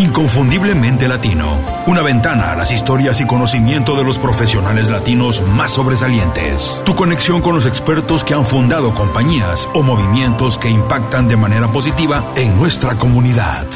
Inconfundiblemente Latino. Una ventana a las historias y conocimiento de los profesionales latinos más sobresalientes. Tu conexión con los expertos que han fundado compañías o movimientos que impactan de manera positiva en nuestra comunidad.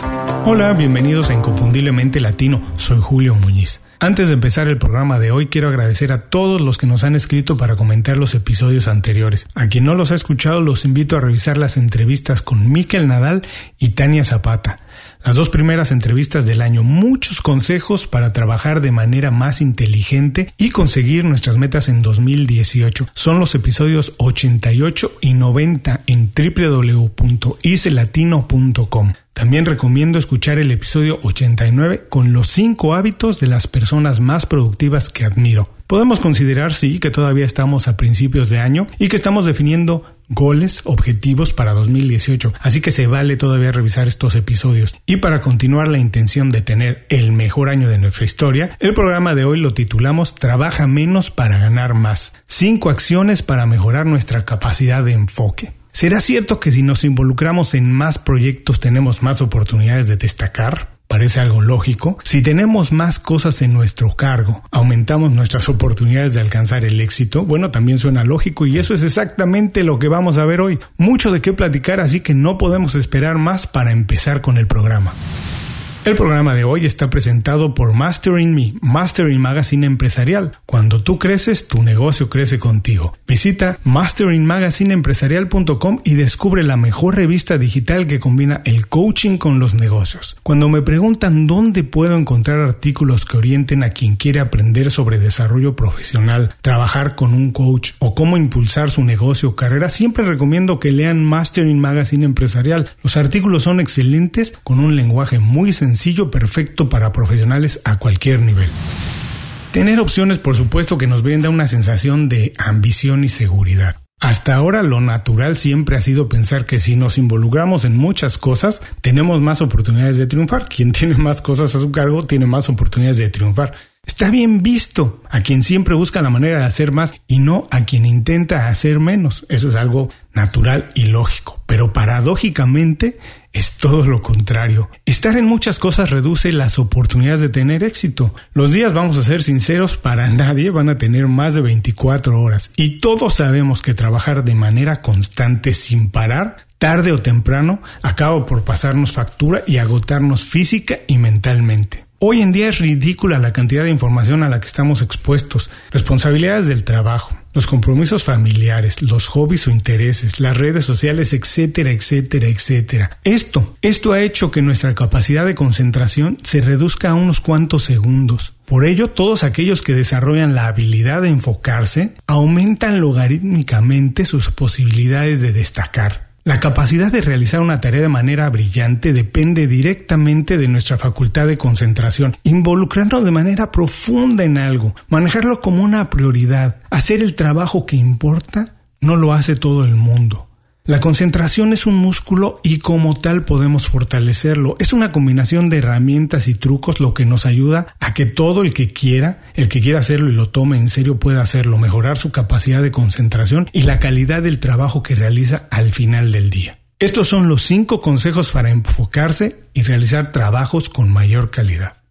Hola, bienvenidos a Inconfundiblemente Latino. Soy Julio Muñiz. Antes de empezar el programa de hoy, quiero agradecer a todos los que nos han escrito para comentar los episodios anteriores. A quien no los ha escuchado, los invito a revisar las entrevistas con Miquel Nadal y Tania Zapata. Las dos primeras entrevistas del año, muchos consejos para trabajar de manera más inteligente y conseguir nuestras metas en 2018. Son los episodios 88 y 90 en www.icelatino.com. También recomiendo escuchar el episodio 89 con los 5 hábitos de las personas más productivas que admiro. Podemos considerar, sí, que todavía estamos a principios de año y que estamos definiendo goles, objetivos para 2018, así que se vale todavía revisar estos episodios. Y para continuar la intención de tener el mejor año de nuestra historia, el programa de hoy lo titulamos Trabaja menos para ganar más. 5 acciones para mejorar nuestra capacidad de enfoque. ¿Será cierto que si nos involucramos en más proyectos tenemos más oportunidades de destacar? Parece algo lógico. Si tenemos más cosas en nuestro cargo, aumentamos nuestras oportunidades de alcanzar el éxito. Bueno, también suena lógico y eso es exactamente lo que vamos a ver hoy. Mucho de qué platicar, así que no podemos esperar más para empezar con el programa. El programa de hoy está presentado por Mastering Me, Mastering Magazine Empresarial. Cuando tú creces, tu negocio crece contigo. Visita masteringmagazineempresarial.com y descubre la mejor revista digital que combina el coaching con los negocios. Cuando me preguntan dónde puedo encontrar artículos que orienten a quien quiere aprender sobre desarrollo profesional, trabajar con un coach o cómo impulsar su negocio o carrera, siempre recomiendo que lean Mastering Magazine Empresarial. Los artículos son excelentes con un lenguaje muy sencillo sencillo, perfecto para profesionales a cualquier nivel. Tener opciones, por supuesto, que nos brinda una sensación de ambición y seguridad. Hasta ahora lo natural siempre ha sido pensar que si nos involucramos en muchas cosas, tenemos más oportunidades de triunfar. Quien tiene más cosas a su cargo tiene más oportunidades de triunfar. Está bien visto a quien siempre busca la manera de hacer más y no a quien intenta hacer menos. Eso es algo natural y lógico. Pero paradójicamente es todo lo contrario. Estar en muchas cosas reduce las oportunidades de tener éxito. Los días, vamos a ser sinceros, para nadie van a tener más de 24 horas. Y todos sabemos que trabajar de manera constante sin parar tarde o temprano acaba por pasarnos factura y agotarnos física y mentalmente. Hoy en día es ridícula la cantidad de información a la que estamos expuestos, responsabilidades del trabajo, los compromisos familiares, los hobbies o intereses, las redes sociales, etcétera, etcétera, etcétera. Esto, esto ha hecho que nuestra capacidad de concentración se reduzca a unos cuantos segundos. Por ello, todos aquellos que desarrollan la habilidad de enfocarse aumentan logarítmicamente sus posibilidades de destacar. La capacidad de realizar una tarea de manera brillante depende directamente de nuestra facultad de concentración, involucrarnos de manera profunda en algo, manejarlo como una prioridad, hacer el trabajo que importa, no lo hace todo el mundo. La concentración es un músculo y como tal podemos fortalecerlo. Es una combinación de herramientas y trucos lo que nos ayuda a que todo el que quiera, el que quiera hacerlo y lo tome en serio pueda hacerlo, mejorar su capacidad de concentración y la calidad del trabajo que realiza al final del día. Estos son los cinco consejos para enfocarse y realizar trabajos con mayor calidad.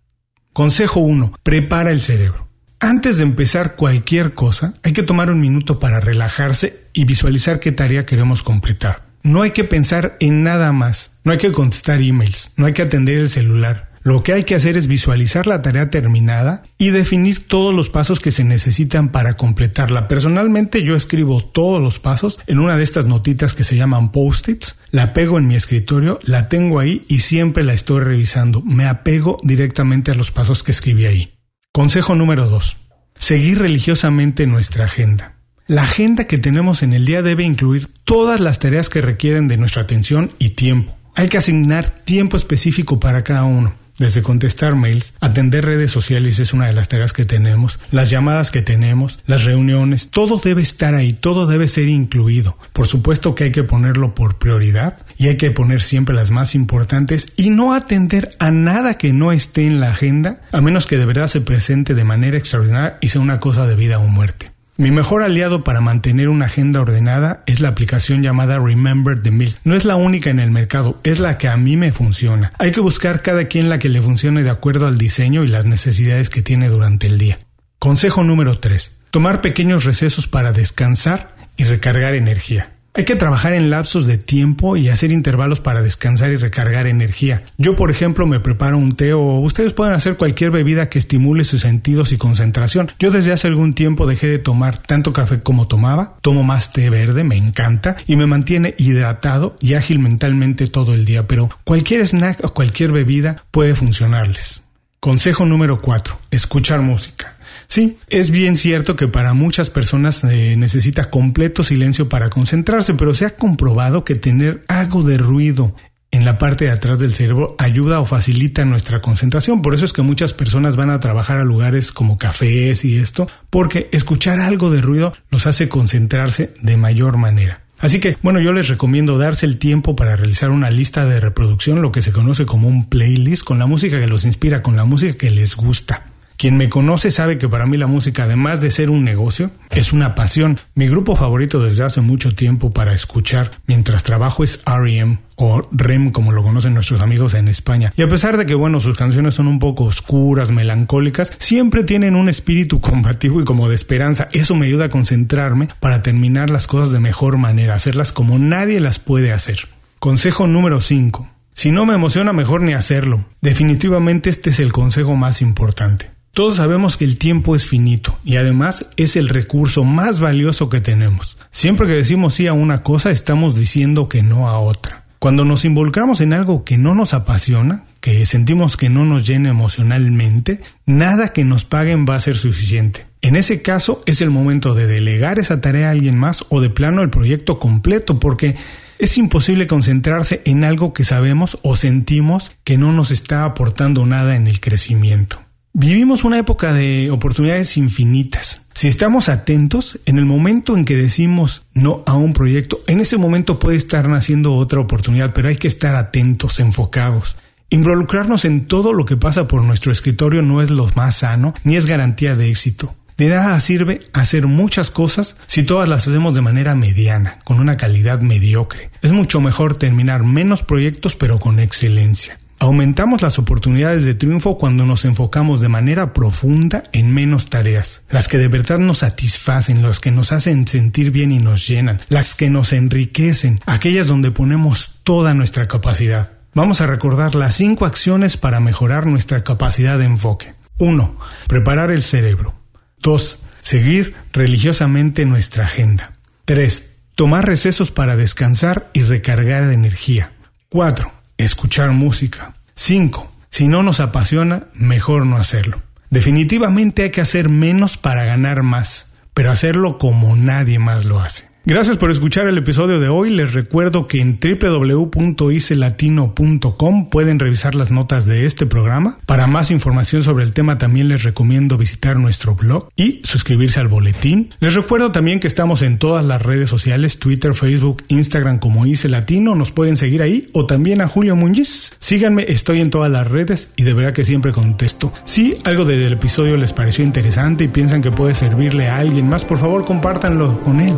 Consejo 1. Prepara el cerebro. Antes de empezar cualquier cosa, hay que tomar un minuto para relajarse y visualizar qué tarea queremos completar. No hay que pensar en nada más, no hay que contestar emails, no hay que atender el celular. Lo que hay que hacer es visualizar la tarea terminada y definir todos los pasos que se necesitan para completarla. Personalmente yo escribo todos los pasos en una de estas notitas que se llaman post-its, la pego en mi escritorio, la tengo ahí y siempre la estoy revisando. Me apego directamente a los pasos que escribí ahí. Consejo número 2. Seguir religiosamente nuestra agenda. La agenda que tenemos en el día debe incluir todas las tareas que requieren de nuestra atención y tiempo. Hay que asignar tiempo específico para cada uno. Desde contestar mails, atender redes sociales es una de las tareas que tenemos, las llamadas que tenemos, las reuniones, todo debe estar ahí, todo debe ser incluido. Por supuesto que hay que ponerlo por prioridad y hay que poner siempre las más importantes y no atender a nada que no esté en la agenda, a menos que de verdad se presente de manera extraordinaria y sea una cosa de vida o muerte. Mi mejor aliado para mantener una agenda ordenada es la aplicación llamada Remember the Mill. No es la única en el mercado, es la que a mí me funciona. Hay que buscar cada quien la que le funcione de acuerdo al diseño y las necesidades que tiene durante el día. Consejo número 3. Tomar pequeños recesos para descansar y recargar energía. Hay que trabajar en lapsos de tiempo y hacer intervalos para descansar y recargar energía. Yo, por ejemplo, me preparo un té o ustedes pueden hacer cualquier bebida que estimule sus sentidos y concentración. Yo desde hace algún tiempo dejé de tomar tanto café como tomaba, tomo más té verde, me encanta y me mantiene hidratado y ágil mentalmente todo el día, pero cualquier snack o cualquier bebida puede funcionarles. Consejo número 4. Escuchar música. Sí, es bien cierto que para muchas personas eh, necesita completo silencio para concentrarse, pero se ha comprobado que tener algo de ruido en la parte de atrás del cerebro ayuda o facilita nuestra concentración. Por eso es que muchas personas van a trabajar a lugares como cafés y esto, porque escuchar algo de ruido los hace concentrarse de mayor manera. Así que, bueno, yo les recomiendo darse el tiempo para realizar una lista de reproducción, lo que se conoce como un playlist, con la música que los inspira, con la música que les gusta. Quien me conoce sabe que para mí la música, además de ser un negocio, es una pasión. Mi grupo favorito desde hace mucho tiempo para escuchar mientras trabajo es REM o REM como lo conocen nuestros amigos en España. Y a pesar de que, bueno, sus canciones son un poco oscuras, melancólicas, siempre tienen un espíritu combativo y como de esperanza. Eso me ayuda a concentrarme para terminar las cosas de mejor manera, hacerlas como nadie las puede hacer. Consejo número 5. Si no me emociona, mejor ni hacerlo. Definitivamente este es el consejo más importante. Todos sabemos que el tiempo es finito y además es el recurso más valioso que tenemos. Siempre que decimos sí a una cosa estamos diciendo que no a otra. Cuando nos involucramos en algo que no nos apasiona, que sentimos que no nos llena emocionalmente, nada que nos paguen va a ser suficiente. En ese caso es el momento de delegar esa tarea a alguien más o de plano el proyecto completo porque es imposible concentrarse en algo que sabemos o sentimos que no nos está aportando nada en el crecimiento. Vivimos una época de oportunidades infinitas. Si estamos atentos, en el momento en que decimos no a un proyecto, en ese momento puede estar naciendo otra oportunidad, pero hay que estar atentos, enfocados. Involucrarnos en todo lo que pasa por nuestro escritorio no es lo más sano, ni es garantía de éxito. De nada sirve hacer muchas cosas si todas las hacemos de manera mediana, con una calidad mediocre. Es mucho mejor terminar menos proyectos pero con excelencia. Aumentamos las oportunidades de triunfo cuando nos enfocamos de manera profunda en menos tareas, las que de verdad nos satisfacen, las que nos hacen sentir bien y nos llenan, las que nos enriquecen, aquellas donde ponemos toda nuestra capacidad. Vamos a recordar las cinco acciones para mejorar nuestra capacidad de enfoque. 1. Preparar el cerebro. 2. Seguir religiosamente nuestra agenda. 3. Tomar recesos para descansar y recargar energía. 4 escuchar música. 5. Si no nos apasiona, mejor no hacerlo. Definitivamente hay que hacer menos para ganar más, pero hacerlo como nadie más lo hace. Gracias por escuchar el episodio de hoy. Les recuerdo que en www.icelatino.com pueden revisar las notas de este programa. Para más información sobre el tema también les recomiendo visitar nuestro blog y suscribirse al boletín. Les recuerdo también que estamos en todas las redes sociales, Twitter, Facebook, Instagram como Ice Latino. Nos pueden seguir ahí o también a Julio Muñiz. Síganme, estoy en todas las redes y de verdad que siempre contesto. Si algo del episodio les pareció interesante y piensan que puede servirle a alguien más, por favor compártanlo con él.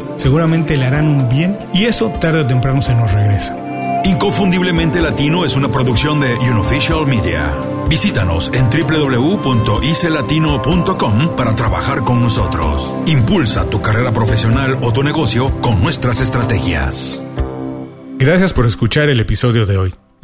Seguramente le harán un bien y eso tarde o temprano se nos regresa. Inconfundiblemente Latino es una producción de Unofficial Media. Visítanos en www.icelatino.com para trabajar con nosotros. Impulsa tu carrera profesional o tu negocio con nuestras estrategias. Gracias por escuchar el episodio de hoy.